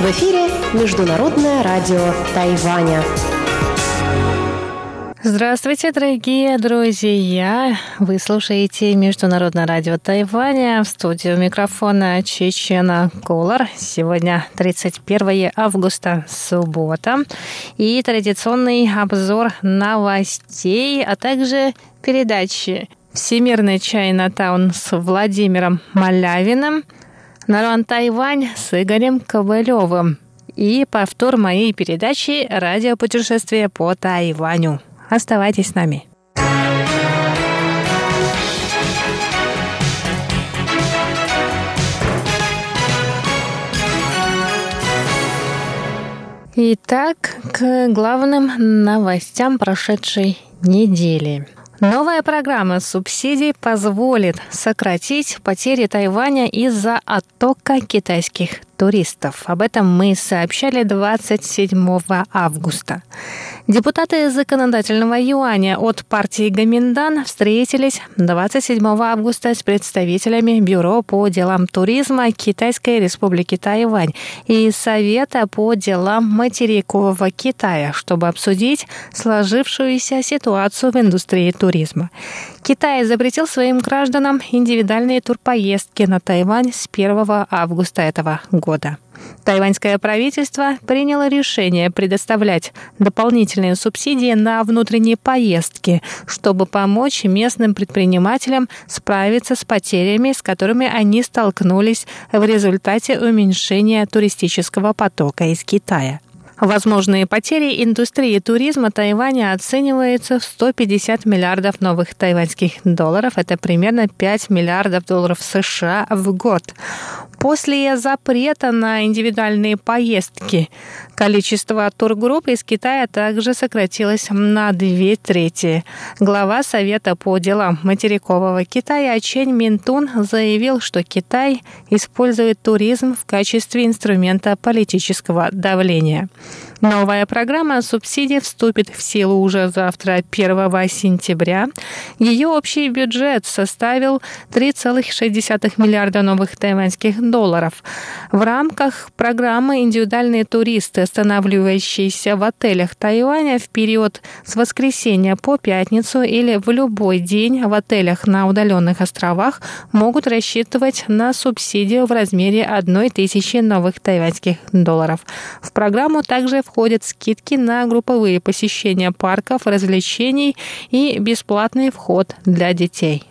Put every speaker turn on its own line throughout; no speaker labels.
В эфире Международное радио Тайваня.
Здравствуйте, дорогие друзья! Вы слушаете Международное радио Тайваня в студию микрофона Чечена Колор. Сегодня 31 августа, суббота. И традиционный обзор новостей, а также передачи «Всемирный Чайна Таун» с Владимиром Малявиным, «Нарон Тайвань» с Игорем Ковалевым и повтор моей передачи «Радиопутешествие по Тайваню». Оставайтесь с нами. Итак, к главным новостям прошедшей недели. Новая программа субсидий позволит сократить потери Тайваня из-за оттока китайских туристов. Об этом мы сообщали 27 августа. Депутаты законодательного юаня от партии Гаминдан встретились 27 августа с представителями Бюро по делам туризма Китайской республики Тайвань и Совета по делам материкового Китая, чтобы обсудить сложившуюся ситуацию в индустрии туризма. Китай запретил своим гражданам индивидуальные турпоездки на Тайвань с 1 августа этого года. Тайваньское правительство приняло решение предоставлять дополнительные субсидии на внутренние поездки, чтобы помочь местным предпринимателям справиться с потерями, с которыми они столкнулись в результате уменьшения туристического потока из Китая. Возможные потери индустрии туризма Тайваня оцениваются в 150 миллиардов новых тайваньских долларов. Это примерно 5 миллиардов долларов США в год. После запрета на индивидуальные поездки количество тургрупп из Китая также сократилось на две трети. Глава Совета по делам материкового Китая Чен Минтун заявил, что Китай использует туризм в качестве инструмента политического давления. Новая программа субсидий вступит в силу уже завтра, 1 сентября. Ее общий бюджет составил 3,6 миллиарда новых тайваньских долларов. В рамках программы индивидуальные туристы, останавливающиеся в отелях Тайваня в период с воскресенья по пятницу или в любой день в отелях на удаленных островах, могут рассчитывать на субсидию в размере 1 тысячи новых тайваньских долларов. В программу также входят скидки на групповые посещения парков, развлечений и бесплатный вход для детей.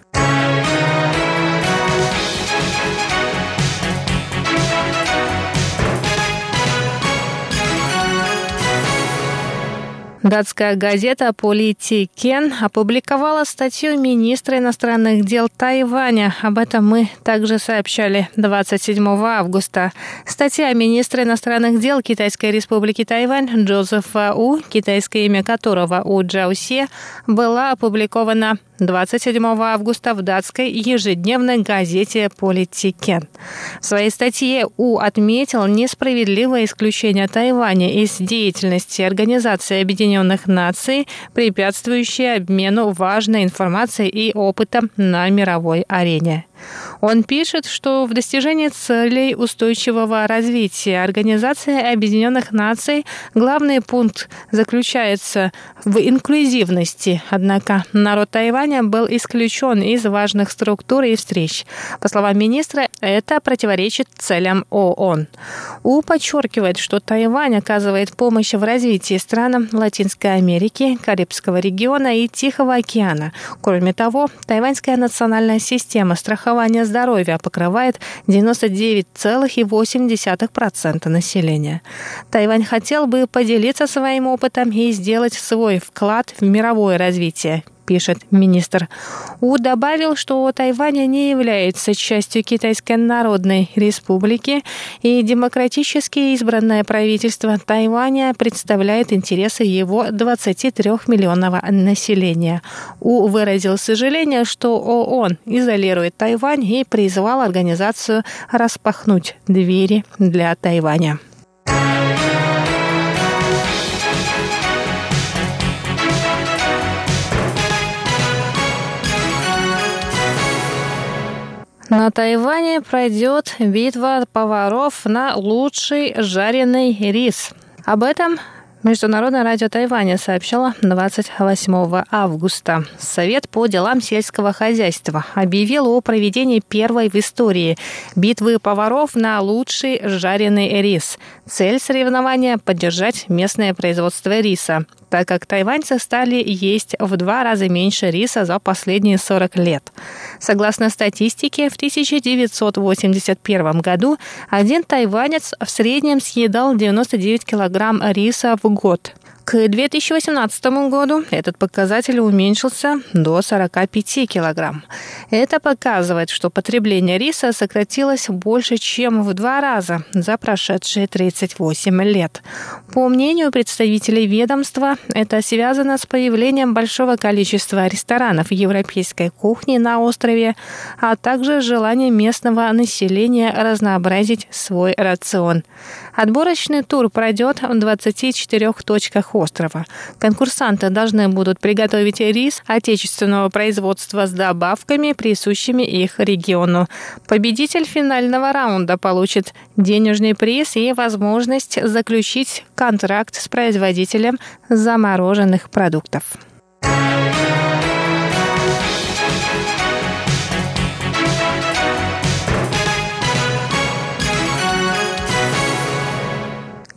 Датская газета «Политикен» опубликовала статью министра иностранных дел Тайваня. Об этом мы также сообщали 27 августа. Статья министра иностранных дел Китайской республики Тайвань Джозефа У, китайское имя которого У Джаусе, была опубликована 27 августа в датской ежедневной газете «Политикен». В своей статье У отметил несправедливое исключение Тайваня из деятельности Организации Объединенных Наций, препятствующее обмену важной информацией и опытом на мировой арене. Он пишет, что в достижении целей устойчивого развития Организации Объединенных Наций главный пункт заключается в инклюзивности. Однако народ Тайваня был исключен из важных структур и встреч. По словам министра, это противоречит целям ООН. У подчеркивает, что Тайвань оказывает помощь в развитии странам Латинской Америки, Карибского региона и Тихого океана. Кроме того, тайваньская национальная система страхования страхования здоровья покрывает 99,8% населения. Тайвань хотел бы поделиться своим опытом и сделать свой вклад в мировое развитие пишет министр. У добавил, что Тайвань не является частью Китайской Народной Республики, и демократически избранное правительство Тайваня представляет интересы его 23-миллионного населения. У выразил сожаление, что ООН изолирует Тайвань и призвал организацию распахнуть двери для Тайваня. На Тайване пройдет битва поваров на лучший жареный рис. Об этом Международное радио Тайваня сообщало 28 августа. Совет по делам сельского хозяйства объявил о проведении первой в истории битвы поваров на лучший жареный рис. Цель соревнования – поддержать местное производство риса так как тайваньцы стали есть в два раза меньше риса за последние 40 лет. Согласно статистике, в 1981 году один тайванец в среднем съедал 99 килограмм риса в год. К 2018 году этот показатель уменьшился до 45 килограмм. Это показывает, что потребление риса сократилось больше, чем в два раза за прошедшие 38 лет. По мнению представителей ведомства, это связано с появлением большого количества ресторанов европейской кухни на острове, а также желанием местного населения разнообразить свой рацион. Отборочный тур пройдет в 24 точках острова. Конкурсанты должны будут приготовить рис отечественного производства с добавками, присущими их региону. Победитель финального раунда получит денежный приз и возможность заключить контракт с производителем замороженных продуктов.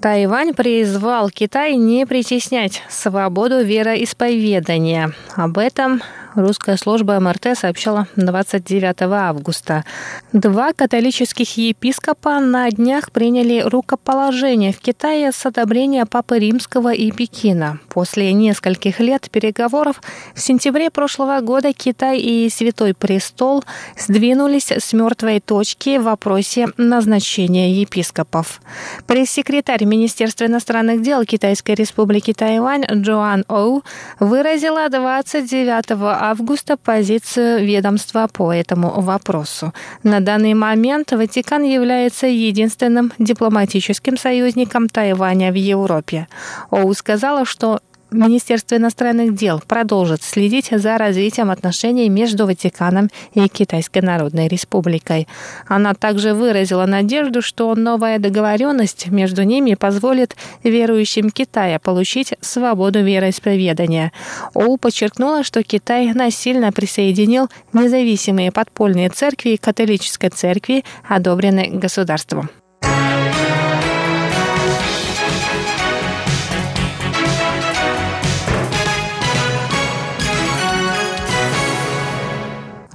Тайвань призвал Китай не притеснять свободу вероисповедания. Об этом русская служба МРТ сообщала 29 августа. Два католических епископа на днях приняли рукоположение в Китае с одобрения Папы Римского и Пекина. После нескольких лет переговоров в сентябре прошлого года Китай и Святой Престол сдвинулись с мертвой точки в вопросе назначения епископов. Пресс-секретарь Министерства иностранных дел Китайской Республики Тайвань Джоан Оу выразила 29 августа позицию ведомства по этому вопросу. На данный момент Ватикан является единственным дипломатическим союзником Тайваня в Европе. Оу сказала, что Министерство иностранных дел продолжит следить за развитием отношений между Ватиканом и Китайской Народной Республикой. Она также выразила надежду, что новая договоренность между ними позволит верующим Китая получить свободу вероисповедания. Оу подчеркнула, что Китай насильно присоединил независимые подпольные церкви к католической церкви, одобренной государством.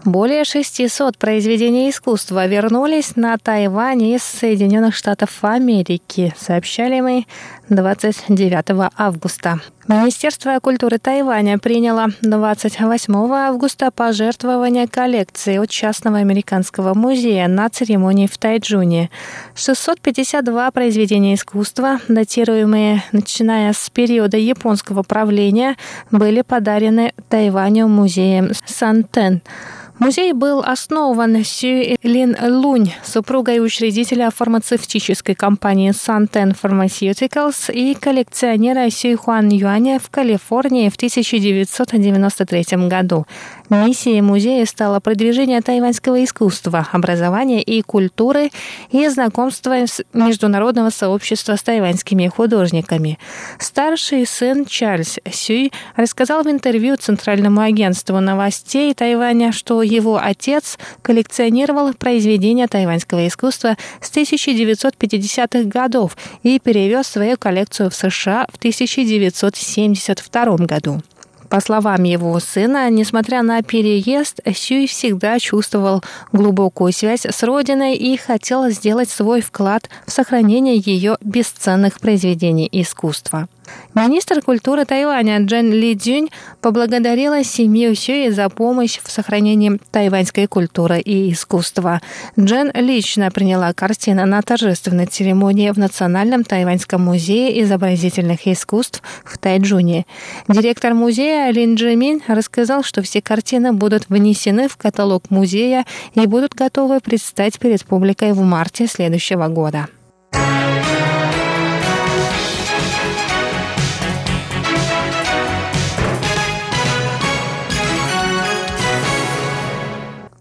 Более 600 произведений искусства вернулись на Тайвань из Соединенных Штатов Америки, сообщали мы 29 августа. Министерство культуры Тайваня приняло 28 августа пожертвование коллекции от частного американского музея на церемонии в Тайджуне. 652 произведения искусства, датируемые начиная с периода японского правления, были подарены Тайваню музеем Сантен. Музей был основан Сю Лин Лунь, супругой учредителя фармацевтической компании Santen Pharmaceuticals и коллекционера Сю Хуан Юаня в Калифорнии в 1993 году. Миссией музея стало продвижение тайваньского искусства, образования и культуры и знакомство с международного сообщества с тайваньскими художниками. Старший сын Чарльз Сюй рассказал в интервью Центральному агентству новостей Тайваня, что его отец коллекционировал произведения тайваньского искусства с 1950-х годов и перевез свою коллекцию в США в 1972 году. По словам его сына, несмотря на переезд, Сюй всегда чувствовал глубокую связь с родиной и хотел сделать свой вклад в сохранение ее бесценных произведений искусства. Министр культуры Тайваня Джен Ли Цзюнь поблагодарила семью Сюи за помощь в сохранении тайваньской культуры и искусства. Джен лично приняла картины на торжественной церемонии в Национальном тайваньском музее изобразительных искусств в Тайджуне. Директор музея Лин Джимин рассказал, что все картины будут внесены в каталог музея и будут готовы предстать перед публикой в марте следующего года.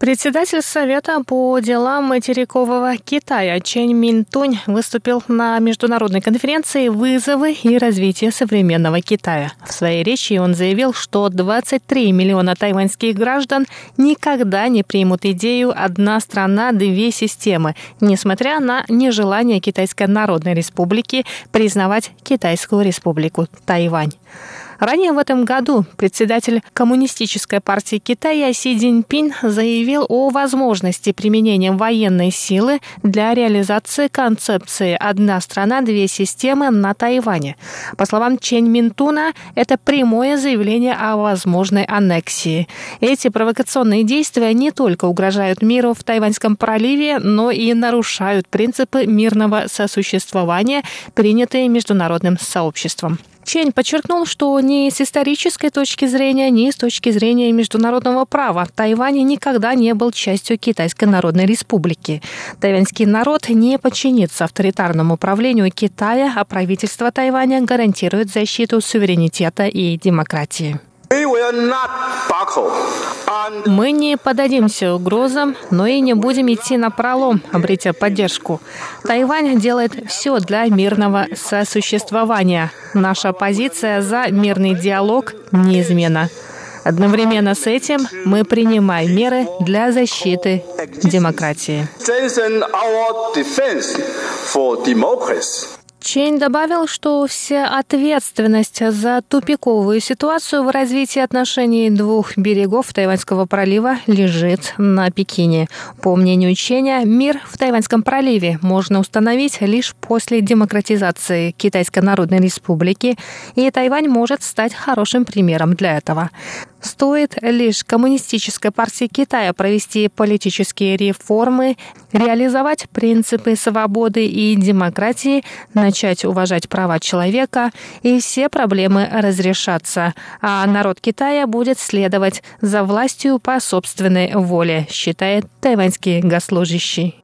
Председатель Совета по делам материкового Китая Чен Минтунь выступил на международной конференции «Вызовы и развитие современного Китая». В своей речи он заявил, что 23 миллиона тайваньских граждан никогда не примут идею «одна страна, две системы», несмотря на нежелание Китайской Народной Республики признавать Китайскую Республику Тайвань. Ранее в этом году председатель Коммунистической партии Китая Си Цзиньпин заявил о возможности применения военной силы для реализации концепции «одна страна, две системы» на Тайване. По словам Чен Минтуна, это прямое заявление о возможной аннексии. Эти провокационные действия не только угрожают миру в Тайваньском проливе, но и нарушают принципы мирного сосуществования, принятые международным сообществом. Чень подчеркнул, что ни с исторической точки зрения, ни с точки зрения международного права Тайвань никогда не был частью Китайской Народной Республики. Тайваньский народ не подчинится авторитарному правлению Китая, а правительство Тайваня гарантирует защиту суверенитета и демократии. Мы не подадимся угрозам, но и не будем идти на пролом, обретя поддержку. Тайвань делает все для мирного сосуществования. Наша позиция за мирный диалог неизменна. Одновременно с этим мы принимаем меры для защиты демократии. Чейн добавил, что вся ответственность за тупиковую ситуацию в развитии отношений двух берегов Тайваньского пролива лежит на Пекине. По мнению Ченя, мир в Тайваньском проливе можно установить лишь после демократизации Китайской Народной Республики, и Тайвань может стать хорошим примером для этого. Стоит лишь Коммунистической партии Китая провести политические реформы, реализовать принципы свободы и демократии, начать уважать права человека, и все проблемы разрешатся, а народ Китая будет следовать за властью по собственной воле, считает тайваньский госслужащий.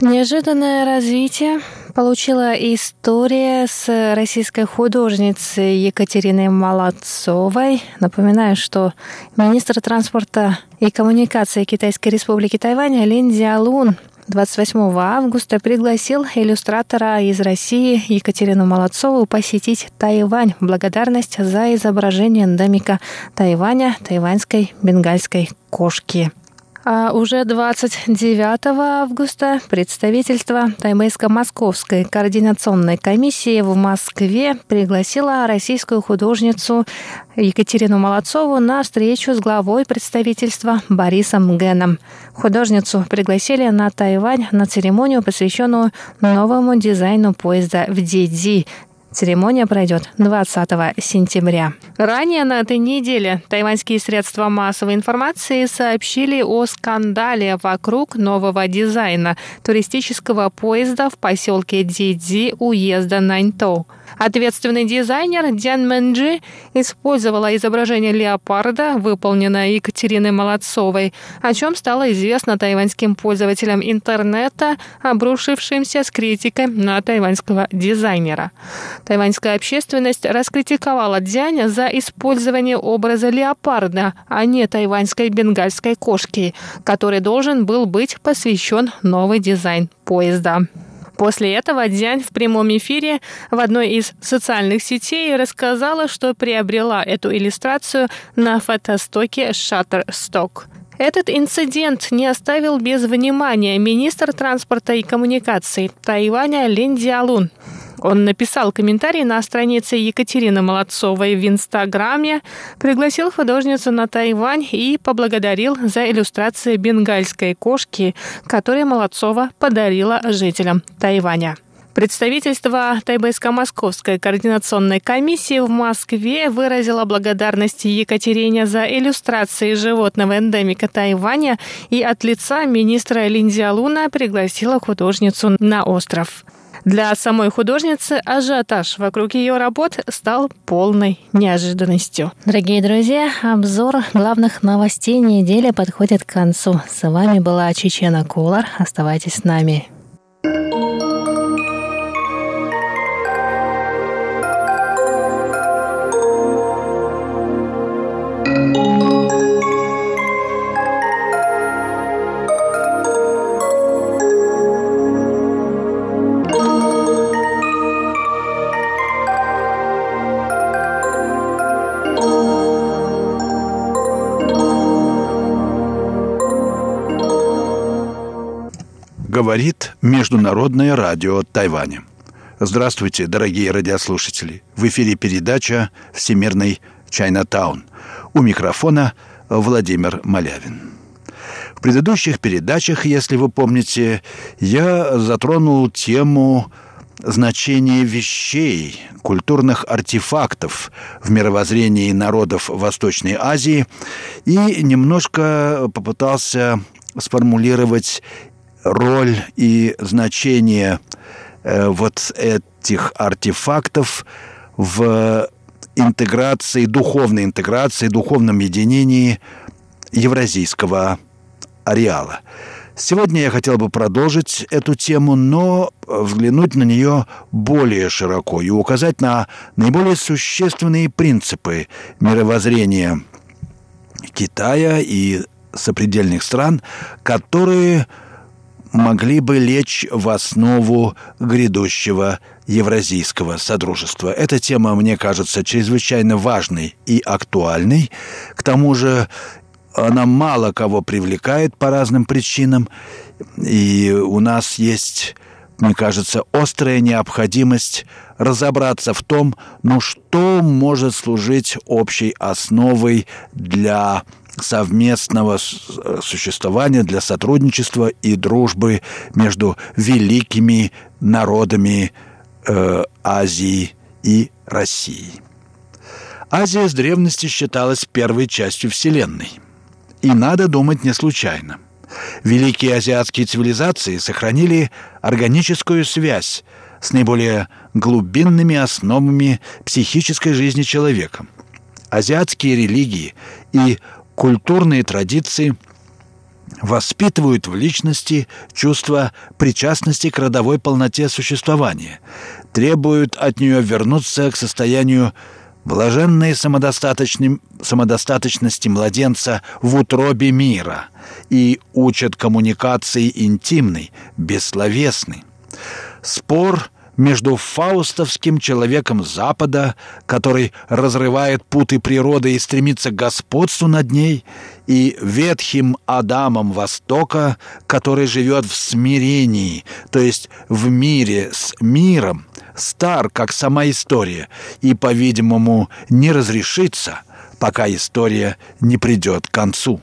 Неожиданное развитие получила история с российской художницей Екатериной Молодцовой. Напоминаю, что министр транспорта и коммуникации Китайской республики Тайвань Лин Дзялун 28 августа пригласил иллюстратора из России Екатерину Молодцову посетить Тайвань благодарность за изображение эндемика Тайваня тайваньской бенгальской кошки. А уже 29 августа представительство Таймейско-Московской координационной комиссии в Москве пригласило российскую художницу Екатерину Молодцову на встречу с главой представительства Борисом Геном. Художницу пригласили на Тайвань на церемонию, посвященную новому дизайну поезда в Диди, Церемония пройдет 20 сентября. Ранее на этой неделе тайваньские средства массовой информации сообщили о скандале вокруг нового дизайна туристического поезда в поселке Дидзи уезда Наньтоу. Ответственный дизайнер Дян Мэнджи использовала изображение леопарда, выполненное Екатериной Молодцовой, о чем стало известно тайваньским пользователям интернета, обрушившимся с критикой на тайваньского дизайнера. Тайваньская общественность раскритиковала Дзяня за использование образа леопарда, а не тайваньской бенгальской кошки, который должен был быть посвящен новый дизайн поезда. После этого Дзянь в прямом эфире в одной из социальных сетей рассказала, что приобрела эту иллюстрацию на фотостоке Shutterstock. Этот инцидент не оставил без внимания министр транспорта и коммуникаций Тайваня Лин Диалун. Он написал комментарий на странице Екатерины Молодцовой в Инстаграме, пригласил художницу на Тайвань и поблагодарил за иллюстрации бенгальской кошки, которые Молодцова подарила жителям Тайваня. Представительство Тайбэйско-Московской координационной комиссии в Москве выразило благодарность Екатерине за иллюстрации животного эндемика Тайваня и от лица министра Линдзиалуна пригласила художницу на остров. Для самой художницы ажиотаж вокруг ее работ стал полной неожиданностью. Дорогие друзья, обзор главных новостей недели подходит к концу. С вами была Чечена Кулар. Оставайтесь с нами.
Говорит Международное радио Тайваня. Здравствуйте, дорогие радиослушатели. В эфире передача «Всемирный Чайнатаун». У микрофона Владимир Малявин. В предыдущих передачах, если вы помните, я затронул тему значения вещей, культурных артефактов в мировоззрении народов Восточной Азии и немножко попытался сформулировать роль и значение э, вот этих артефактов в интеграции, духовной интеграции, духовном единении евразийского ареала. Сегодня я хотел бы продолжить эту тему, но взглянуть на нее более широко и указать на наиболее существенные принципы мировоззрения Китая и сопредельных стран, которые могли бы лечь в основу грядущего Евразийского Содружества. Эта тема, мне кажется, чрезвычайно важной и актуальной. К тому же она мало кого привлекает по разным причинам, и у нас есть, мне кажется, острая необходимость разобраться в том, ну что может служить общей основой для совместного существования, для сотрудничества и дружбы между великими народами э, Азии и России. Азия с древности считалась первой частью Вселенной. И надо думать не случайно. Великие азиатские цивилизации сохранили органическую связь с наиболее глубинными основами психической жизни человека. Азиатские религии и культурные традиции воспитывают в личности чувство причастности к родовой полноте существования, требуют от нее вернуться к состоянию блаженной самодостаточности младенца в утробе мира и учат коммуникации интимной, бессловесной. Спор между фаустовским человеком Запада, который разрывает путы природы и стремится к господству над ней, и ветхим Адамом Востока, который живет в смирении, то есть в мире с миром, стар, как сама история, и, по-видимому, не разрешится, пока история не придет к концу.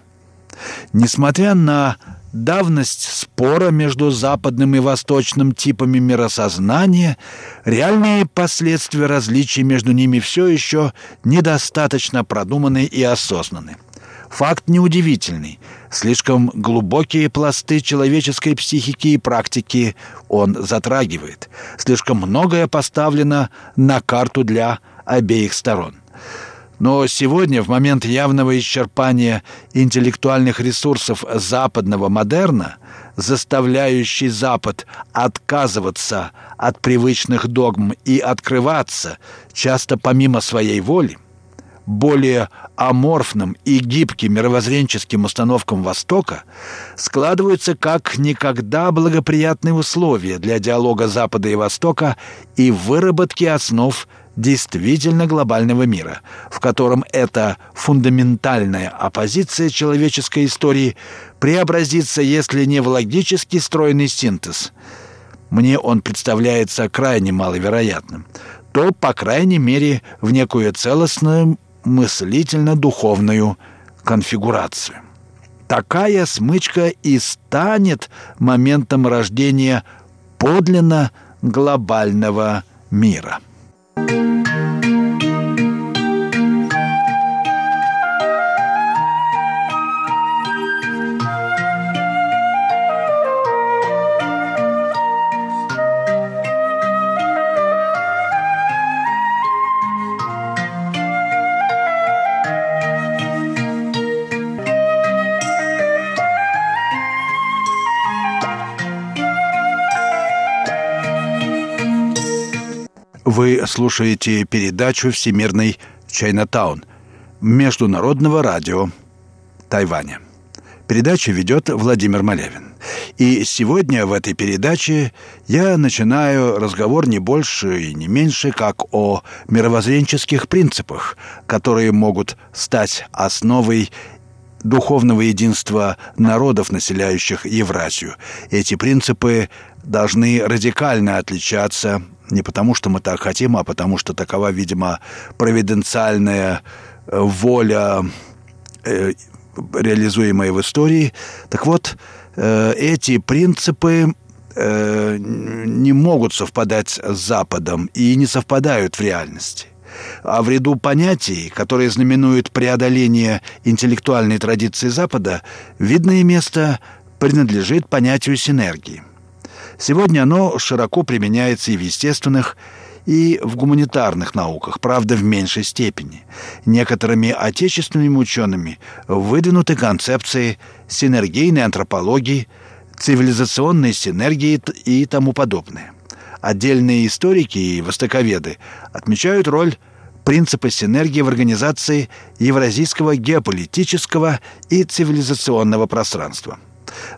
Несмотря на давность спора между западным и восточным типами миросознания, реальные последствия различий между ними все еще недостаточно продуманы и осознаны. Факт неудивительный. Слишком глубокие пласты человеческой психики и практики он затрагивает. Слишком многое поставлено на карту для обеих сторон. Но сегодня, в момент явного исчерпания интеллектуальных ресурсов западного модерна, заставляющий Запад отказываться от привычных догм и открываться, часто помимо своей воли, более аморфным и гибким мировоззренческим установкам Востока складываются как никогда благоприятные условия для диалога Запада и Востока и выработки основ действительно глобального мира, в котором эта фундаментальная оппозиция человеческой истории преобразится, если не в логически стройный синтез, мне он представляется крайне маловероятным, то, по крайней мере, в некую целостную мыслительно-духовную конфигурацию. Такая смычка и станет моментом рождения подлинно глобального мира. Вы слушаете передачу «Всемирный Чайнатаун» Международного радио Тайваня. Передачу ведет Владимир Малявин. И сегодня в этой передаче я начинаю разговор не больше и не меньше, как о мировоззренческих принципах, которые могут стать основой духовного единства народов, населяющих Евразию. Эти принципы должны радикально отличаться не потому, что мы так хотим, а потому что такова, видимо, провиденциальная э, воля, э, реализуемая в истории. Так вот, э, эти принципы не могут совпадать с Западом и не совпадают в реальности. А в ряду понятий, которые знаменуют преодоление интеллектуальной традиции Запада, видное место принадлежит понятию синергии – Сегодня оно широко применяется и в естественных, и в гуманитарных науках, правда, в меньшей степени. Некоторыми отечественными учеными выдвинуты концепции синергийной антропологии, цивилизационной синергии и тому подобное. Отдельные историки и востоковеды отмечают роль принципа синергии в организации евразийского геополитического и цивилизационного пространства –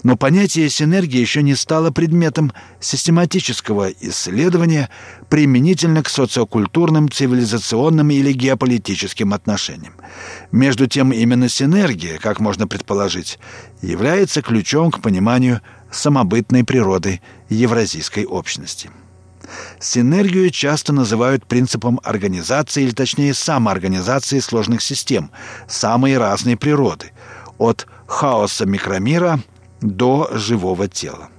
но понятие синергии еще не стало предметом систематического исследования применительно к социокультурным, цивилизационным или геополитическим отношениям. Между тем, именно синергия, как можно предположить, является ключом к пониманию самобытной природы евразийской общности. Синергию часто называют принципом организации, или точнее самоорганизации сложных систем, самой разной природы, от хаоса микромира – до живого тела.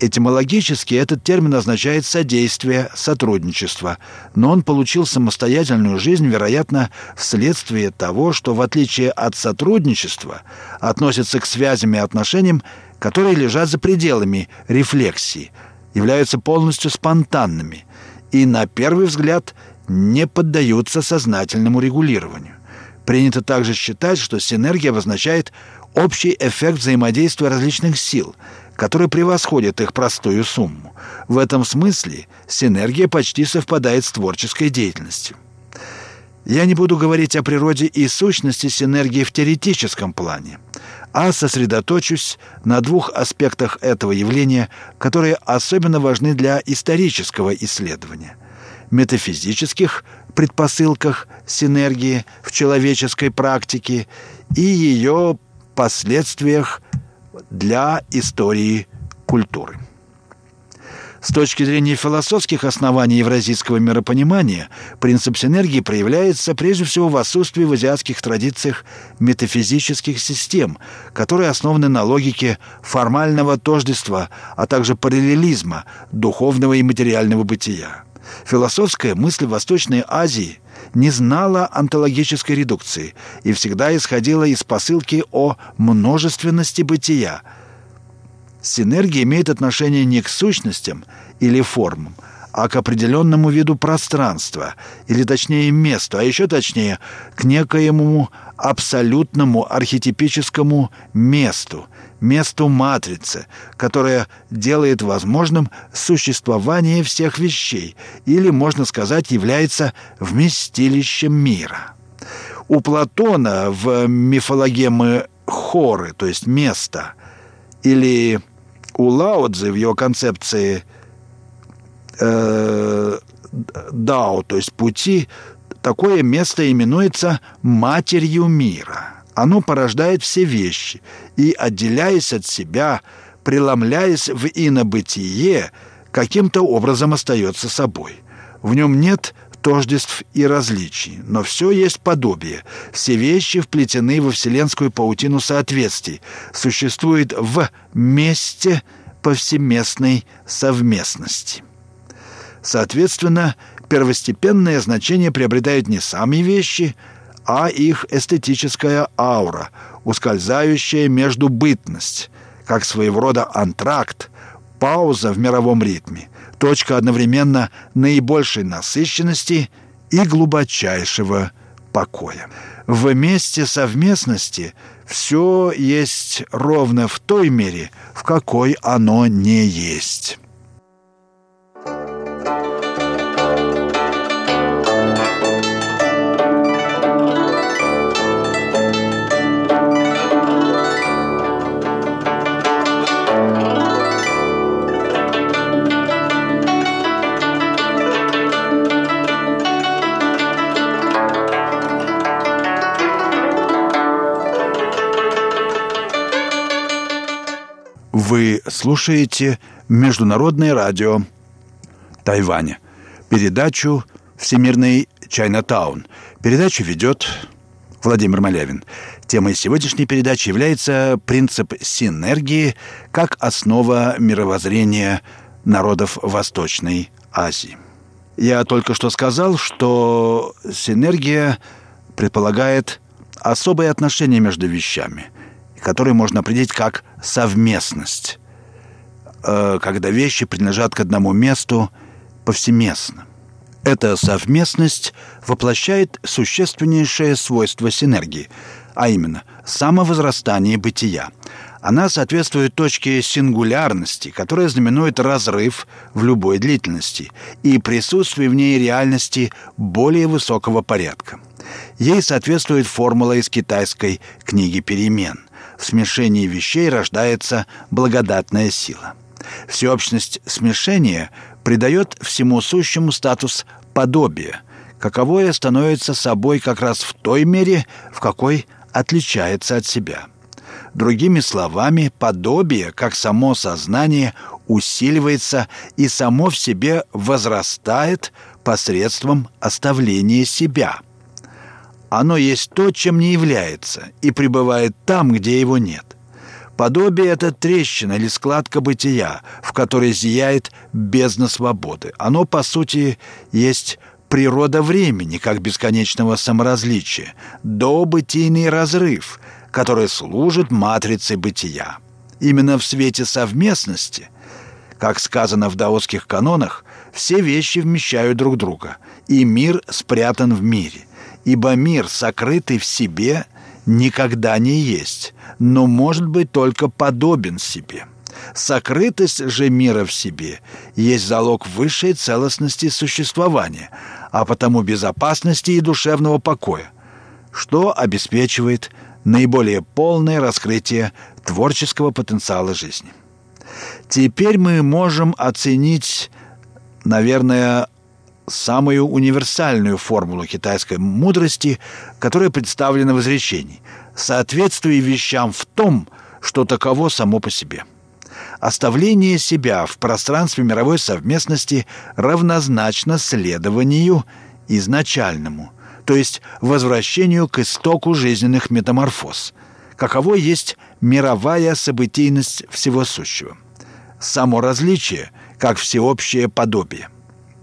Этимологически этот термин означает «содействие», «сотрудничество», но он получил самостоятельную жизнь, вероятно, вследствие того, что, в отличие от сотрудничества, относится к связям и отношениям, которые лежат за пределами рефлексии, являются полностью спонтанными и, на первый взгляд, не поддаются сознательному регулированию. Принято также считать, что синергия обозначает общий эффект взаимодействия различных сил, который превосходит их простую сумму. В этом смысле синергия почти совпадает с творческой деятельностью. Я не буду говорить о природе и сущности синергии в теоретическом плане, а сосредоточусь на двух аспектах этого явления, которые особенно важны для исторического исследования – метафизических предпосылках синергии в человеческой практике и ее последствиях для истории культуры. С точки зрения философских оснований евразийского миропонимания, принцип синергии проявляется прежде всего в отсутствии в азиатских традициях метафизических систем, которые основаны на логике формального тождества, а также параллелизма духовного и материального бытия. Философская мысль Восточной Азии не знала онтологической редукции и всегда исходила из посылки о множественности бытия. Синергия имеет отношение не к сущностям или формам, а к определенному виду пространства, или точнее месту, а еще точнее к некоему абсолютному архетипическому месту, месту матрицы, которая делает возможным существование всех вещей, или, можно сказать, является вместилищем мира. У Платона в мифологемы хоры, то есть место, или у Лаодзе в его концепции э, дао, то есть пути, такое место именуется матерью мира. Оно порождает все вещи и, отделяясь от себя, преломляясь в инобытие, каким-то образом остается собой. В нем нет тождеств и различий, но все есть подобие. Все вещи вплетены во вселенскую паутину соответствий, существует в месте повсеместной совместности. Соответственно, первостепенное значение приобретают не сами вещи, а их эстетическая аура, ускользающая между бытность, как своего рода антракт, пауза в мировом ритме, точка одновременно наибольшей насыщенности и глубочайшего покоя. В месте совместности все есть ровно в той мере, в какой оно не есть. Вы слушаете Международное радио Тайваня. Передачу «Всемирный Чайнатаун». Передачу ведет Владимир Малявин. Темой сегодняшней передачи является принцип синергии как основа мировоззрения народов Восточной Азии. Я только что сказал, что синергия предполагает особые отношения между вещами, которые можно определить как совместность, э, когда вещи принадлежат к одному месту повсеместно. Эта совместность воплощает существеннейшее свойство синергии, а именно самовозрастание бытия. Она соответствует точке сингулярности, которая знаменует разрыв в любой длительности и присутствие в ней реальности более высокого порядка. Ей соответствует формула из китайской книги перемен. В смешении вещей рождается благодатная сила. Всеобщность смешения придает всему сущему статус подобия, каковое становится собой как раз в той мере, в какой отличается от себя. Другими словами, подобие, как само сознание, усиливается и само в себе возрастает посредством оставления себя. Оно есть то, чем не является, и пребывает там, где его нет. Подобие — это трещина или складка бытия, в которой зияет бездна свободы. Оно, по сути, есть природа времени, как бесконечного саморазличия, добытийный разрыв, который служит матрицей бытия. Именно в свете совместности, как сказано в даосских канонах, все вещи вмещают друг друга, и мир спрятан в мире, ибо мир, сокрытый в себе — никогда не есть, но может быть только подобен себе. Сокрытость же мира в себе есть залог высшей целостности существования, а потому безопасности и душевного покоя, что обеспечивает наиболее полное раскрытие творческого потенциала жизни. Теперь мы можем оценить, наверное, самую универсальную формулу китайской мудрости, которая представлена в изречении «соответствие вещам в том, что таково само по себе». Оставление себя в пространстве мировой совместности равнозначно следованию изначальному, то есть возвращению к истоку жизненных метаморфоз, каково есть мировая событийность всего сущего. Само различие, как всеобщее подобие –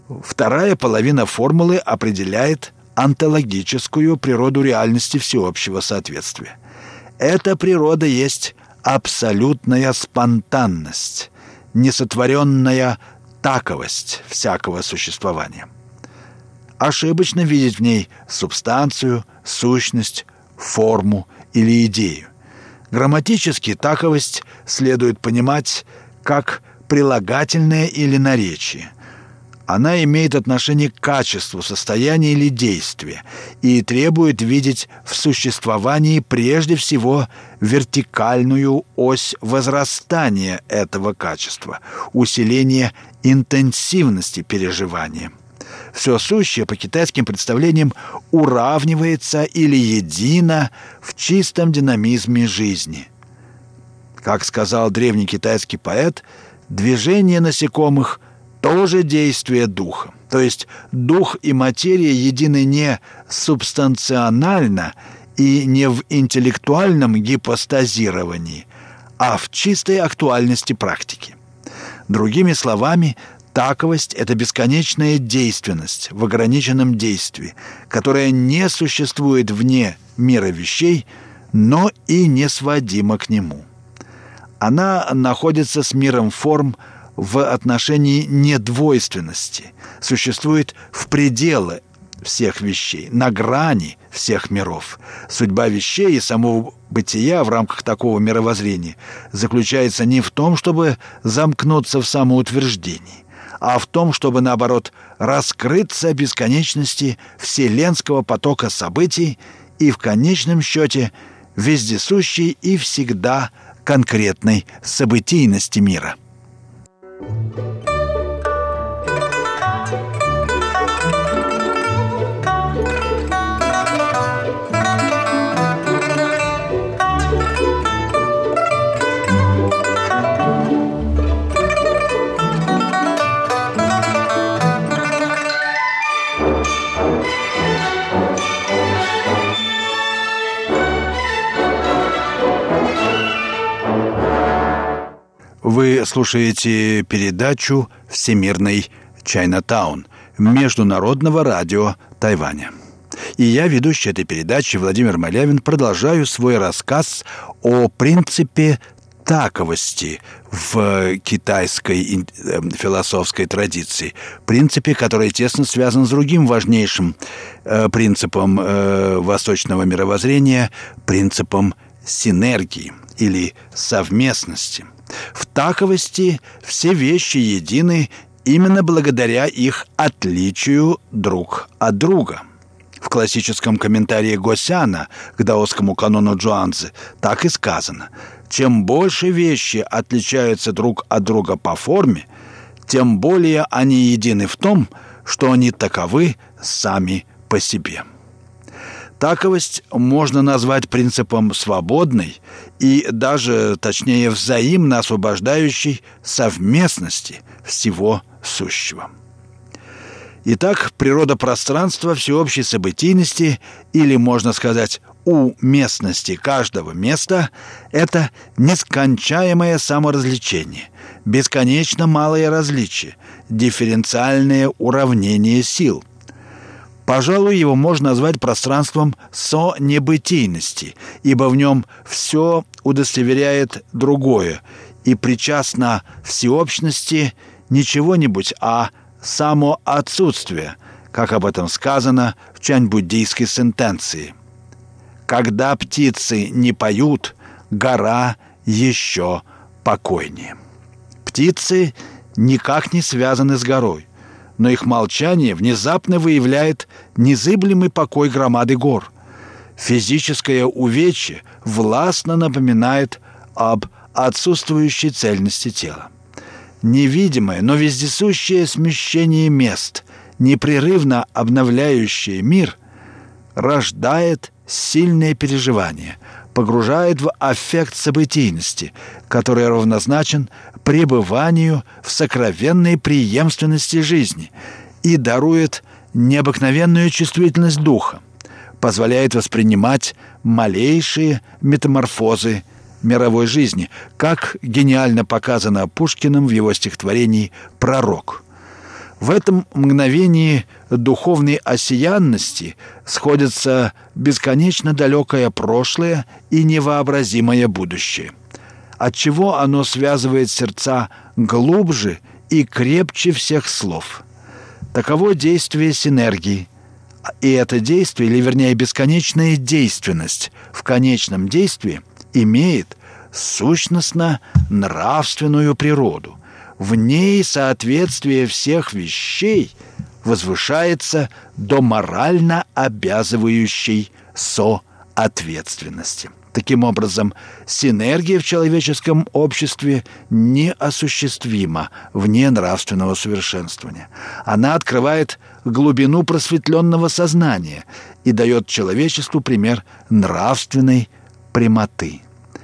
Вторая половина формулы определяет онтологическую природу реальности всеобщего соответствия. Эта природа есть абсолютная спонтанность, несотворенная таковость всякого существования. Ошибочно видеть в ней субстанцию, сущность, форму или идею. Грамматически таковость следует понимать как прилагательное или наречие, она имеет отношение к качеству, состоянию или действия и требует видеть в существовании прежде всего вертикальную ось возрастания этого качества, усиление интенсивности переживания. Все сущее по китайским представлениям уравнивается или едино в чистом динамизме жизни. Как сказал древний китайский поэт, движение насекомых – тоже действие духа. То есть дух и материя едины не субстанционально и не в интеллектуальном гипостазировании, а в чистой актуальности практики. Другими словами, таковость – это бесконечная действенность в ограниченном действии, которая не существует вне мира вещей, но и не сводима к нему. Она находится с миром форм – в отношении недвойственности, существует в пределы всех вещей, на грани всех миров. Судьба вещей и самого бытия в рамках такого мировоззрения заключается не в том, чтобы замкнуться в самоутверждении, а в том, чтобы, наоборот, раскрыться бесконечности вселенского потока событий и в конечном счете вездесущей и всегда конкретной событийности мира. Thank you. Слушаете передачу «Всемирный Чайнатаун» Международного радио Тайваня. И я, ведущий этой передачи Владимир Малявин, продолжаю свой рассказ о принципе таковости в китайской э, философской традиции. Принципе, который тесно связан с другим важнейшим э, принципом э, восточного мировоззрения, принципом синергии или совместности. В таковости все вещи едины именно благодаря их отличию друг от друга – в классическом комментарии Госяна к даосскому канону Джуанцзы так и сказано. Чем больше вещи отличаются друг от друга по форме, тем более они едины в том, что они таковы сами по себе. Таковость можно назвать принципом свободной и даже, точнее, взаимно освобождающей совместности всего сущего. Итак, природа пространства всеобщей событийности, или, можно сказать, у местности каждого места – это нескончаемое саморазвлечение, бесконечно малое различие, дифференциальное уравнение сил. Пожалуй, его можно назвать пространством со-небытийности, ибо в нем все удостоверяет другое и причастно всеобщности не чего-нибудь, а – само отсутствие, как об этом сказано в чань-буддийской сентенции. Когда птицы не поют, гора еще покойнее. Птицы никак не связаны с горой, но их молчание внезапно выявляет незыблемый покой громады гор. Физическое увечье властно напоминает об отсутствующей цельности тела невидимое, но вездесущее смещение мест, непрерывно обновляющее мир, рождает сильные переживания, погружает в аффект событийности, который равнозначен пребыванию в сокровенной преемственности жизни и дарует необыкновенную чувствительность духа, позволяет воспринимать малейшие метаморфозы мировой жизни, как гениально показано Пушкиным в его стихотворении «Пророк». В этом мгновении духовной осиянности сходятся бесконечно далекое прошлое и невообразимое будущее, отчего оно связывает сердца глубже и крепче всех слов. Таково действие синергии, и это действие, или вернее бесконечная действенность в конечном действии – имеет сущностно-нравственную природу. В ней соответствие всех вещей возвышается до морально обязывающей соответственности. Таким образом, синергия в человеческом обществе неосуществима вне нравственного совершенствования. Она открывает глубину просветленного сознания и дает человечеству пример нравственной прямоты.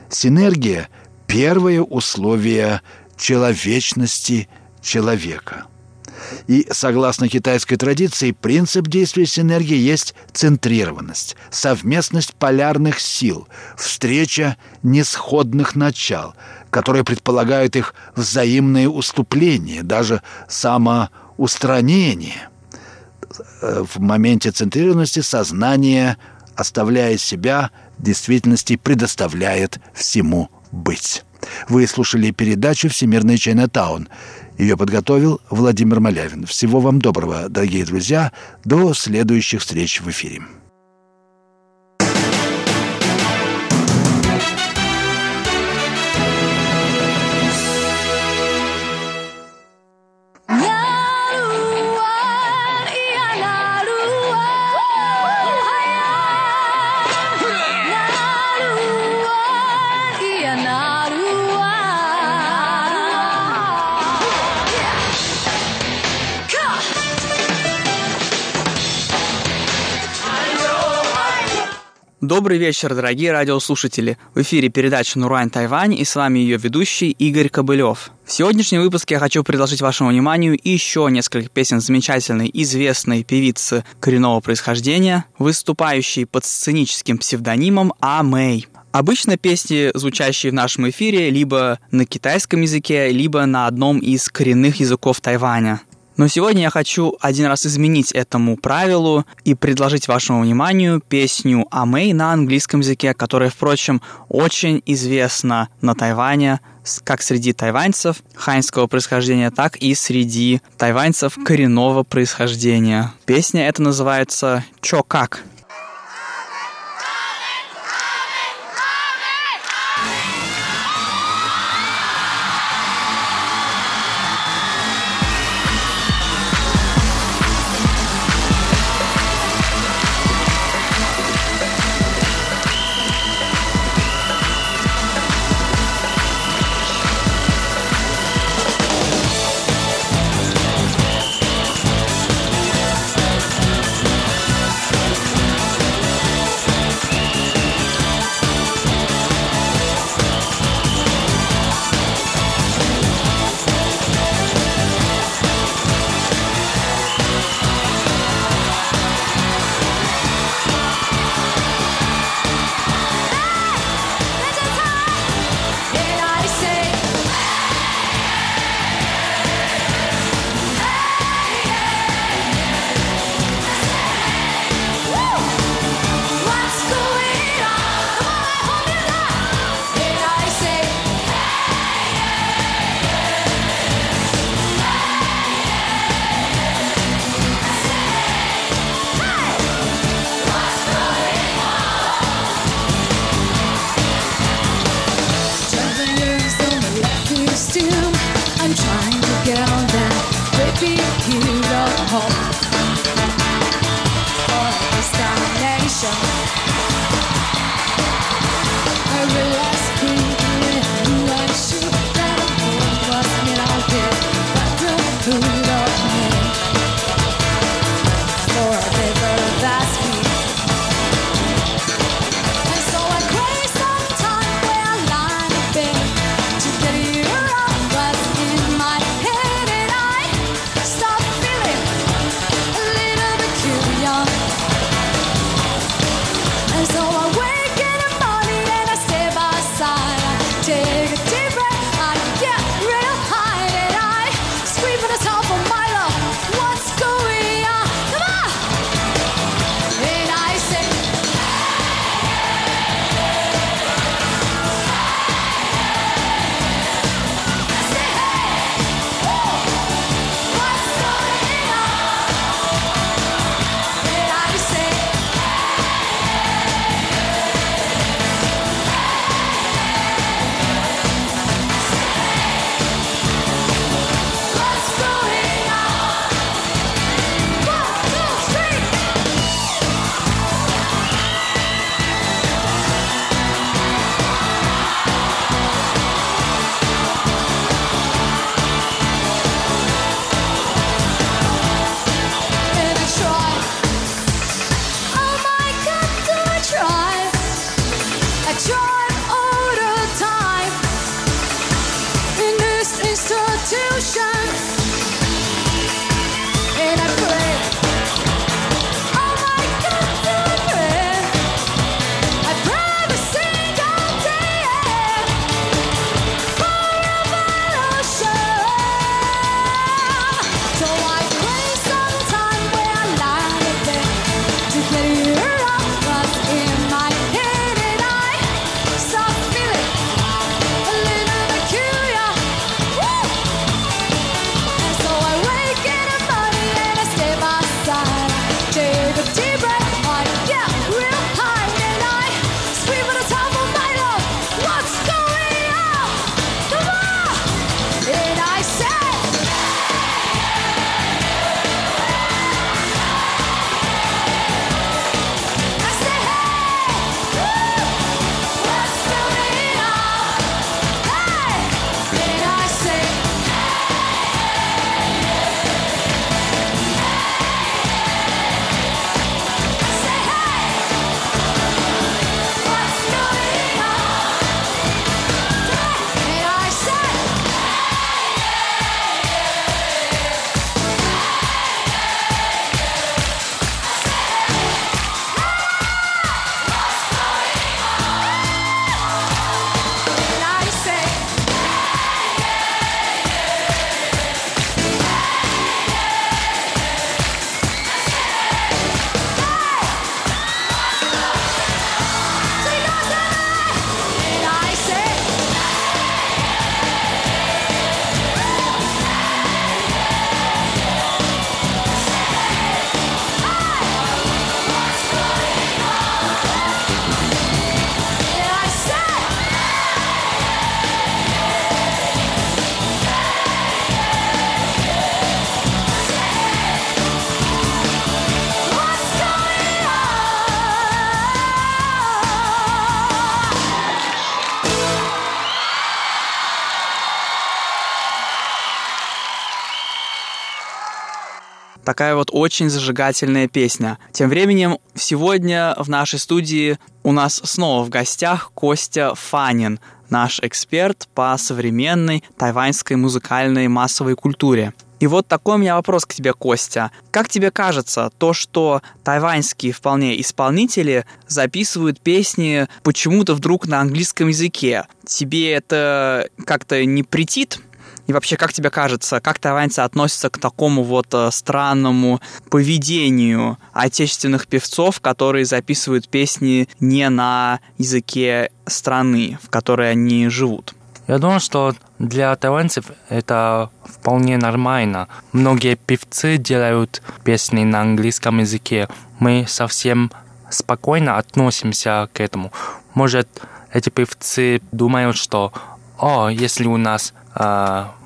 Синергия – первое условие человечности человека. И согласно китайской традиции, принцип действия синергии есть центрированность, совместность полярных сил, встреча несходных начал, которые предполагают их взаимное уступление, даже самоустранение. В моменте центрированности сознание, оставляя себя, действительности предоставляет всему быть. Вы слушали передачу «Всемирный Чайнатаун». Ее подготовил Владимир Малявин. Всего вам доброго, дорогие друзья. До следующих встреч в эфире.
Добрый вечер, дорогие радиослушатели. В эфире передача «Нурайн Тайвань» и с вами ее ведущий Игорь Кобылев. В сегодняшнем выпуске я хочу предложить вашему вниманию еще несколько песен замечательной, известной певицы коренного происхождения, выступающей под сценическим псевдонимом А. Мэй.
Обычно песни, звучащие в нашем эфире, либо на китайском языке, либо на одном из коренных языков Тайваня. Но сегодня я хочу один раз изменить этому правилу и предложить вашему вниманию песню Амэй на английском языке, которая, впрочем, очень известна на Тайване, как среди тайваньцев ханьского происхождения, так и среди тайваньцев коренного происхождения. Песня эта называется «Чо как?». 好。
Такая вот очень зажигательная песня. Тем временем, сегодня в нашей студии у нас снова в гостях Костя Фанин, наш эксперт по современной тайваньской музыкальной массовой культуре. И вот такой у меня вопрос к тебе, Костя. Как тебе кажется, то, что тайваньские вполне исполнители записывают песни почему-то вдруг на английском языке, тебе это как-то не претит? И вообще, как тебе кажется, как тайваньцы относятся к такому вот э, странному поведению отечественных певцов, которые записывают песни не на языке страны, в которой они живут?
Я думаю, что для тайваньцев это вполне нормально. Многие певцы делают песни на английском языке. Мы совсем спокойно относимся к этому. Может, эти певцы думают, что о, если у нас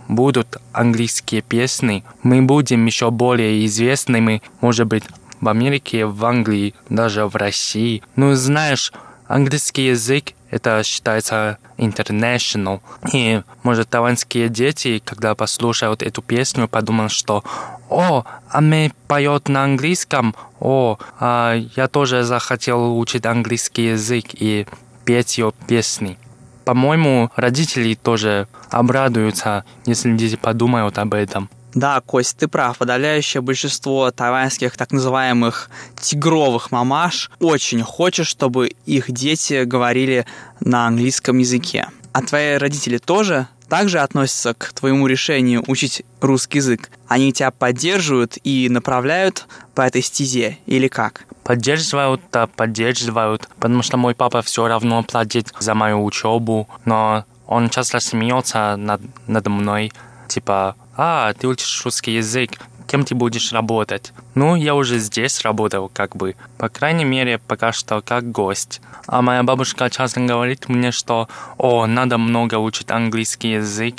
будут английские песни, мы будем еще более известными, может быть, в Америке, в Англии, даже в России. Ну, знаешь, английский язык это считается international. И, может, тайваньские дети, когда послушают эту песню, подумают, что «О, Аме поет на английском, о, а я тоже захотел учить английский язык и петь ее песни». По-моему, родители тоже обрадуются, если дети подумают об этом.
Да, Кость, ты прав. Подавляющее большинство тайваньских так называемых тигровых мамаш очень хочет, чтобы их дети говорили на английском языке. А твои родители тоже также относятся к твоему решению учить русский язык? Они тебя поддерживают и направляют по этой стезе или как?
Поддерживают, да, поддерживают, потому что мой папа все равно платит за мою учебу, но он часто смеется над, над мной, типа, а, ты учишь русский язык, кем ты будешь работать? Ну, я уже здесь работал, как бы. По крайней мере, пока что как гость. А моя бабушка часто говорит мне, что «О, надо много учить английский язык».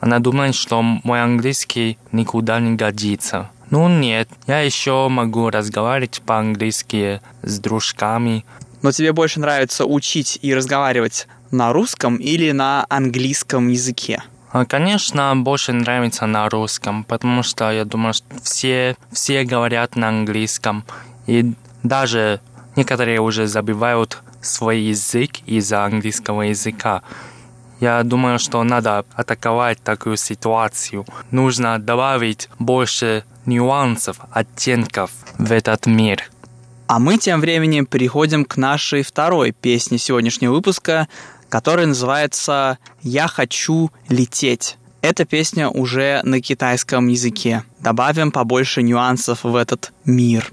Она думает, что мой английский никуда не годится. Ну нет, я еще могу разговаривать по-английски с дружками.
Но тебе больше нравится учить и разговаривать на русском или на английском языке?
А, конечно, больше нравится на русском, потому что я думаю, что все, все говорят на английском. И даже некоторые уже забивают свой язык из-за английского языка. Я думаю, что надо атаковать такую ситуацию. Нужно добавить больше нюансов, оттенков в этот мир.
А мы тем временем переходим к нашей второй песне сегодняшнего выпуска, который называется «Я хочу лететь». Эта песня уже на китайском языке. Добавим побольше нюансов в этот мир.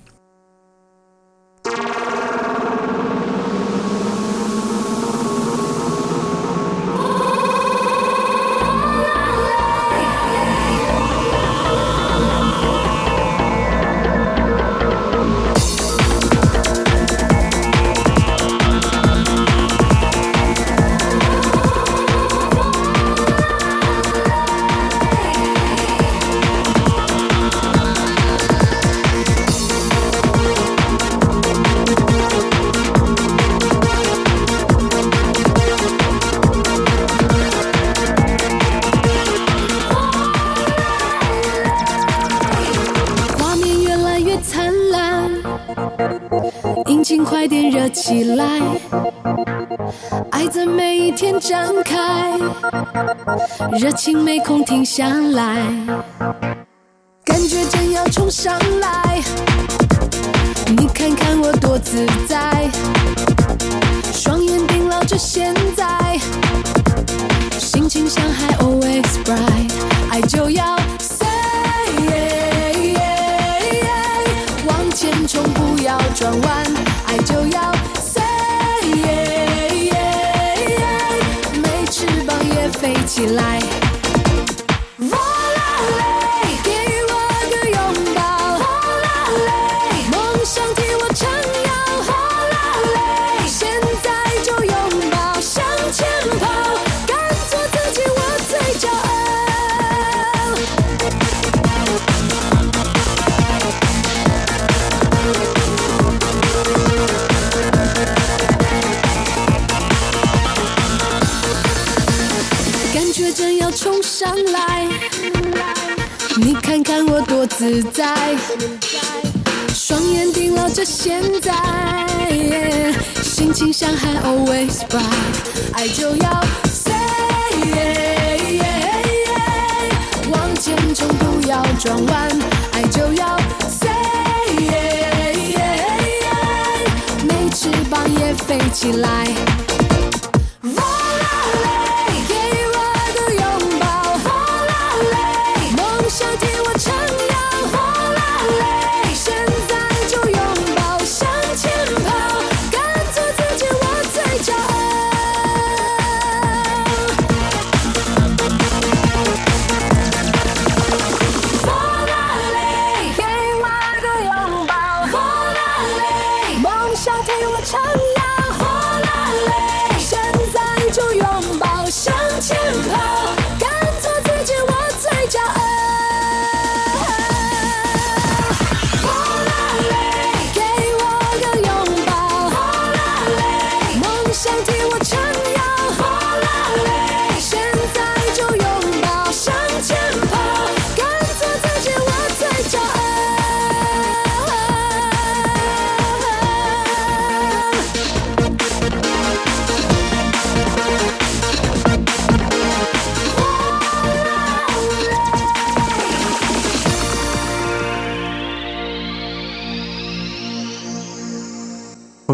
起来，爱在每一天展开，热情没空停下来，感觉正要冲上来，你看看我多自在，双眼盯牢着现在，心情像海 always bright，爱就要起来。自在，双眼盯牢着现在，心情像海 always bright，爱就要 say，往前冲不要转弯，爱就要 say，没翅膀也飞起来。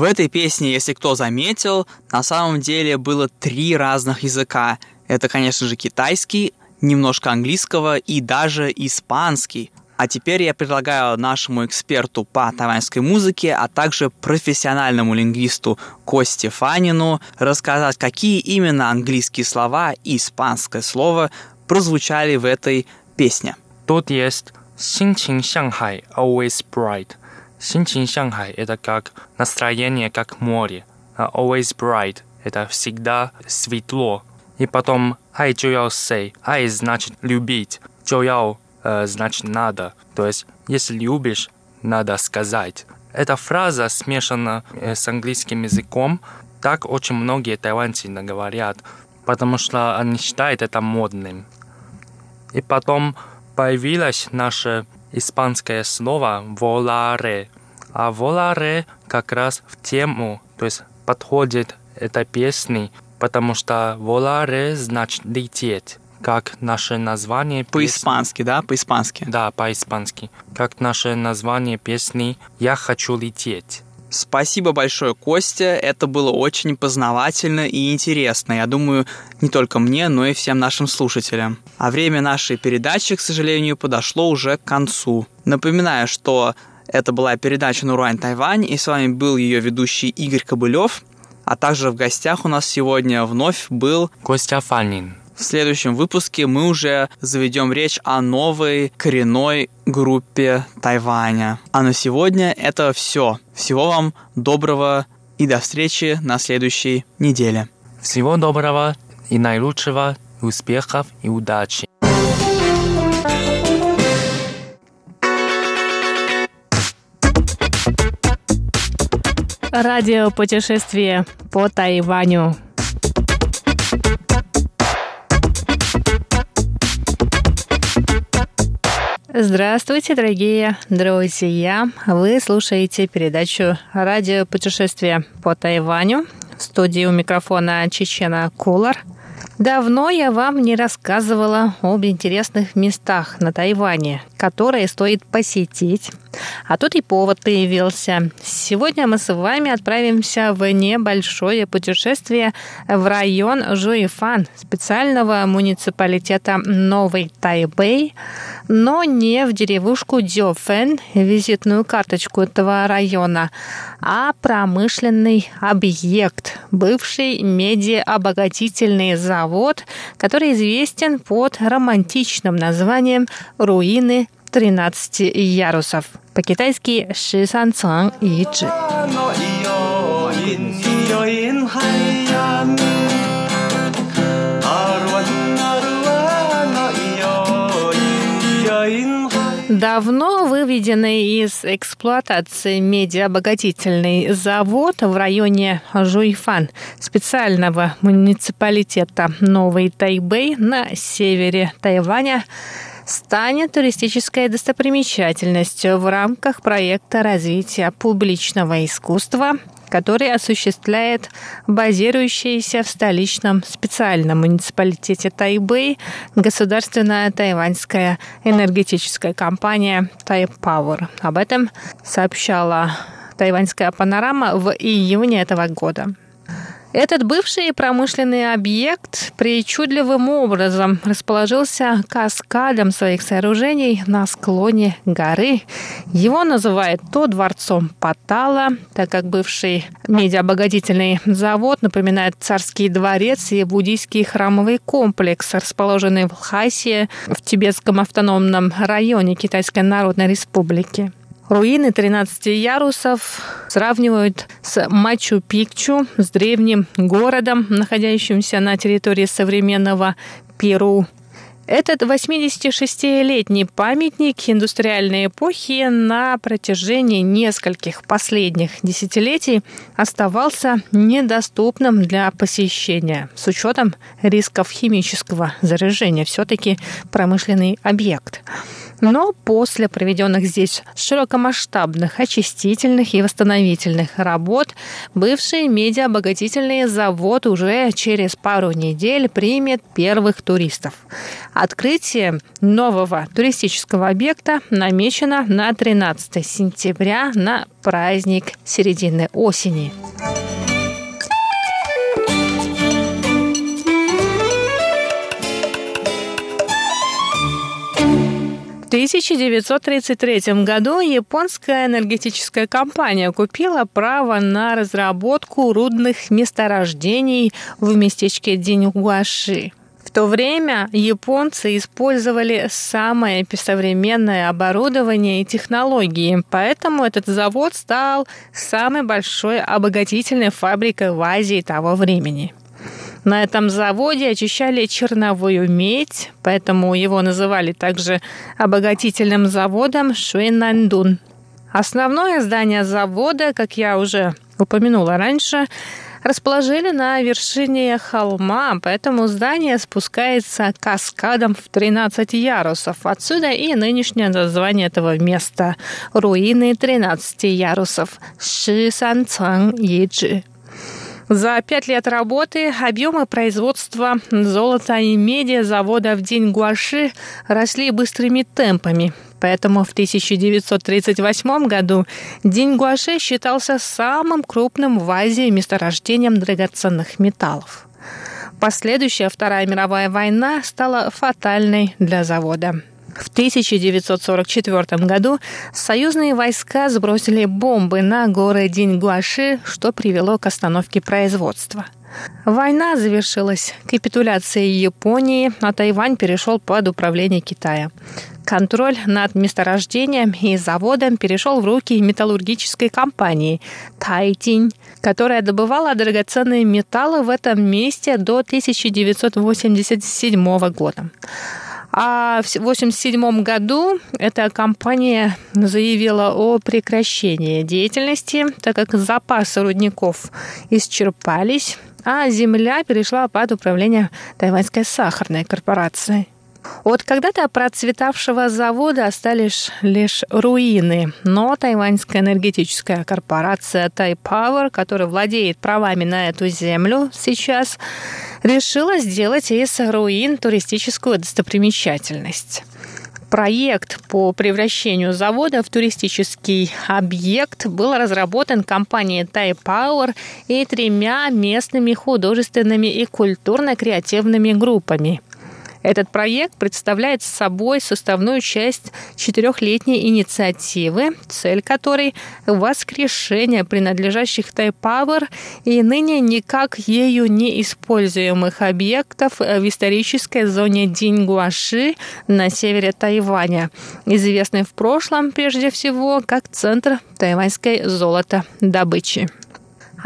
этой песне, если кто заметил, на самом деле было три разных языка. Это, конечно же, китайский, немножко английского и даже испанский. А теперь я предлагаю нашему эксперту по тайваньской музыке, а также профессиональному лингвисту Косте Фанину рассказать, какие именно английские слова и испанское слово прозвучали в этой песне.
Тут есть «Синчин always bright», Синчин Шанхай — это как настроение, как море. А Always bright — это всегда светло. И потом «Ай Чуяо Сэй» — «Ай» значит «любить», «Чуяо» э, значит «надо». То есть, если любишь, надо сказать. Эта фраза смешана э, с английским языком. Так очень многие тайваньцы говорят, потому что они считают это модным. И потом появилась наша испанское слово «воларе», а воларе как раз в тему, то есть подходит этой песни, потому что воларе значит лететь как наше название песни.
По-испански, да? По-испански.
Да, по-испански. Как наше название песни «Я хочу лететь».
Спасибо большое, Костя. Это было очень познавательно и интересно. Я думаю, не только мне, но и всем нашим слушателям. А время нашей передачи, к сожалению, подошло уже к концу. Напоминаю, что это была передача «Нурань Тайвань», и с вами был ее ведущий Игорь Кобылев, а также в гостях у нас сегодня вновь был
Костя Фанин.
В следующем выпуске мы уже заведем речь о новой коренной группе Тайваня. А на сегодня это все. Всего вам доброго и до встречи на следующей неделе.
Всего доброго и наилучшего, успехов и удачи.
Радио путешествие по Тайваню. Здравствуйте, дорогие друзья! Вы слушаете передачу «Радио путешествие по Тайваню». В студии у микрофона Чечена Кулар – Давно я вам не рассказывала об интересных местах на Тайване, которые стоит посетить. А тут и повод появился. Сегодня мы с вами отправимся в небольшое путешествие в район Жуифан, специального муниципалитета Новый Тайбэй, но не в деревушку Дёфен, визитную карточку этого района, а промышленный объект, бывший медиаобогатительный завод, который известен под романтичным названием «Руины 13 ярусов». По-китайски «Шисан Цang Ичи». Давно выведенный из эксплуатации медиаобогатительный завод в районе Жуйфан специального муниципалитета Новый Тайбэй на севере Тайваня станет туристической достопримечательностью в рамках проекта развития публичного искусства который осуществляет базирующаяся в столичном специальном муниципалитете Тайбэй государственная тайваньская энергетическая компания Тайпауэр. Об этом сообщала тайваньская панорама в июне этого года. Этот бывший промышленный объект причудливым образом расположился каскадом своих сооружений на склоне горы. Его называют то дворцом Патала, так как бывший медиабогатительный завод напоминает царский дворец и буддийский храмовый комплекс, расположенный в Лхасе, в Тибетском автономном районе Китайской Народной Республики. Руины 13 ярусов сравнивают с Мачу-Пикчу, с древним городом, находящимся на территории современного Перу. Этот 86-летний памятник индустриальной эпохи на протяжении нескольких последних десятилетий оставался недоступным для посещения с учетом рисков химического заражения. Все-таки промышленный объект. Но после проведенных здесь широкомасштабных очистительных и восстановительных работ бывший медиаобогатительный завод уже через пару недель примет первых туристов. Открытие нового туристического объекта намечено на 13 сентября на праздник середины осени. 1933 году японская энергетическая компания купила право на разработку рудных месторождений в местечке Диньгуаши. В то время японцы использовали самое современное оборудование и технологии, поэтому этот завод стал самой большой обогатительной фабрикой в Азии того времени. На этом заводе очищали черновую медь, поэтому его называли также обогатительным заводом Шуэнандун. Основное здание завода, как я уже упомянула раньше, расположили на вершине холма, поэтому здание спускается каскадом в 13 ярусов. Отсюда и нынешнее название этого места – руины 13 ярусов – Ши Сан Цang Yiджи. За пять лет работы объемы производства золота и меди завода в день Гуаши росли быстрыми темпами. Поэтому в 1938 году День Гуаши считался самым крупным в Азии месторождением драгоценных металлов. Последующая Вторая мировая война стала фатальной для завода. В 1944 году союзные войска сбросили бомбы на горы Диньгуаши, что привело к остановке производства. Война завершилась капитуляцией Японии, а Тайвань перешел под управление Китая. Контроль над месторождением и заводом перешел в руки металлургической компании Тайтинь, которая добывала драгоценные металлы в этом месте до 1987 года. А в 1987 году эта компания заявила о прекращении деятельности, так как запасы рудников исчерпались, а земля перешла под управление Тайваньской сахарной корпорации. От когда-то процветавшего завода остались лишь руины, но тайваньская энергетическая корпорация Тайпауэр, которая владеет правами на эту землю сейчас, решила сделать из руин туристическую достопримечательность. Проект по превращению завода в туристический объект был разработан компанией Thai Power и тремя местными художественными и культурно-креативными группами – этот проект представляет собой составную часть четырехлетней инициативы, цель которой – воскрешение принадлежащих Тайпауэр и ныне никак ею не используемых объектов в исторической зоне Диньгуаши на севере Тайваня, известной в прошлом прежде всего как центр тайваньской золотодобычи.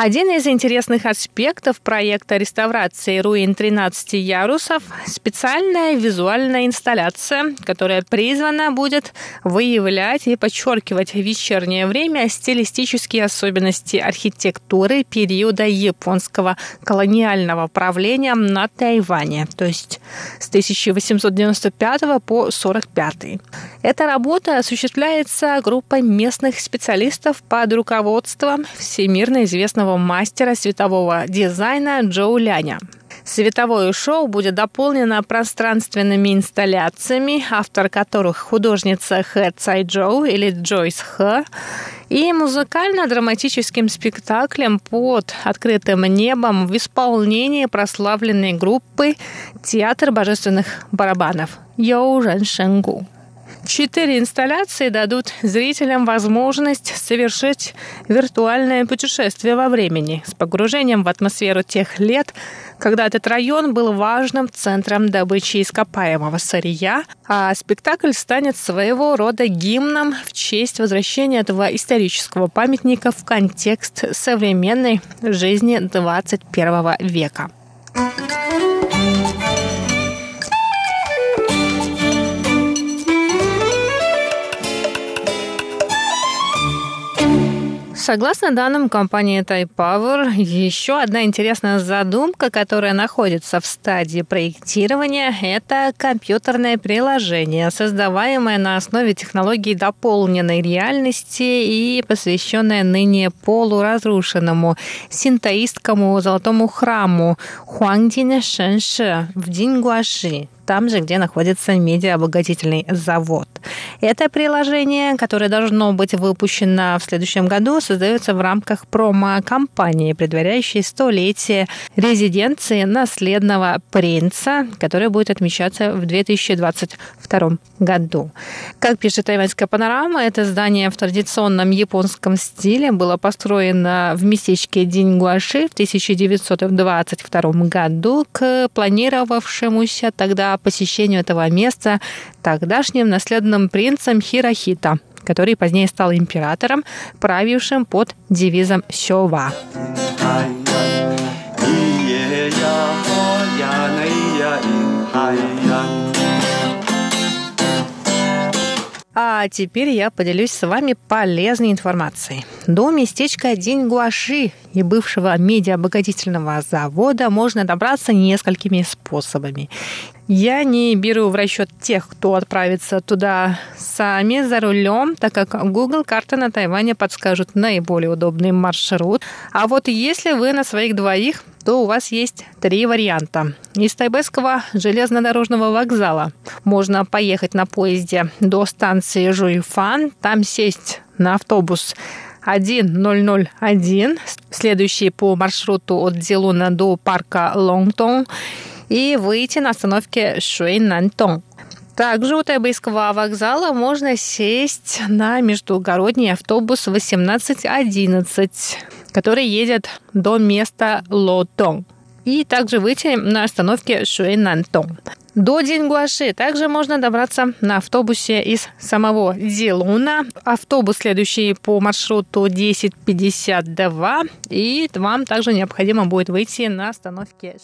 Один из интересных аспектов проекта реставрации руин 13 ярусов – специальная визуальная инсталляция, которая призвана будет выявлять и подчеркивать в вечернее время стилистические особенности архитектуры периода японского колониального правления на Тайване, то есть с 1895 по 1945. Эта работа осуществляется группой местных специалистов под руководством всемирно известного известного мастера светового дизайна Джоу Ляня. Световое шоу будет дополнено пространственными инсталляциями, автор которых художница Хэ Цай Джоу или Джойс Хэ, и музыкально-драматическим спектаклем под открытым небом в исполнении прославленной группы «Театр божественных барабанов» Йоу Рен Шенгу. Четыре инсталляции дадут зрителям возможность совершить виртуальное путешествие во времени с погружением в атмосферу тех лет, когда этот район был важным центром добычи ископаемого сырья, а спектакль станет своего рода гимном в честь возвращения этого исторического памятника в контекст современной жизни 21 века. Согласно данным компании Power, еще одна интересная задумка, которая находится в стадии проектирования, это компьютерное приложение, создаваемое на основе технологий дополненной реальности и посвященное ныне полуразрушенному синтоистскому золотому храму Хуангдине Шэнши в Дингуаши, там же, где находится медиаобогатительный завод. Это приложение, которое должно быть выпущено в следующем году, создается в рамках промо-компании, предваряющей столетие резиденции наследного принца, которая будет отмечаться в 2022 году. Как пишет тайваньская панорама, это здание в традиционном японском стиле было построено в местечке Дингуаши в 1922 году к планировавшемуся тогда посещению этого места тогдашним наследным принцем Хирохита, который позднее стал императором, правившим под девизом Сёва. А теперь я поделюсь с вами полезной информацией. До местечка Дингуаши и бывшего медиаобогатительного завода можно добраться несколькими способами. Я не беру в расчет тех, кто отправится туда сами за рулем, так как Google карты на Тайване подскажут наиболее удобный маршрут. А вот если вы на своих двоих, то у вас есть три варианта. Из Тайбэйского железнодорожного вокзала можно поехать на поезде до станции Жуйфан, там сесть на автобус 1001, следующий по маршруту от Дилуна до парка Лонгтон и выйти на остановке Шуэйнантон. Также у Тайбэйского вокзала можно сесть на междугородний автобус 1811, который едет до места Лотон. И также выйти на остановке Шуэйнантон. До Дингуаши также можно добраться на автобусе из самого Дилуна. Автобус, следующий по маршруту 1052. И вам также необходимо будет выйти на остановке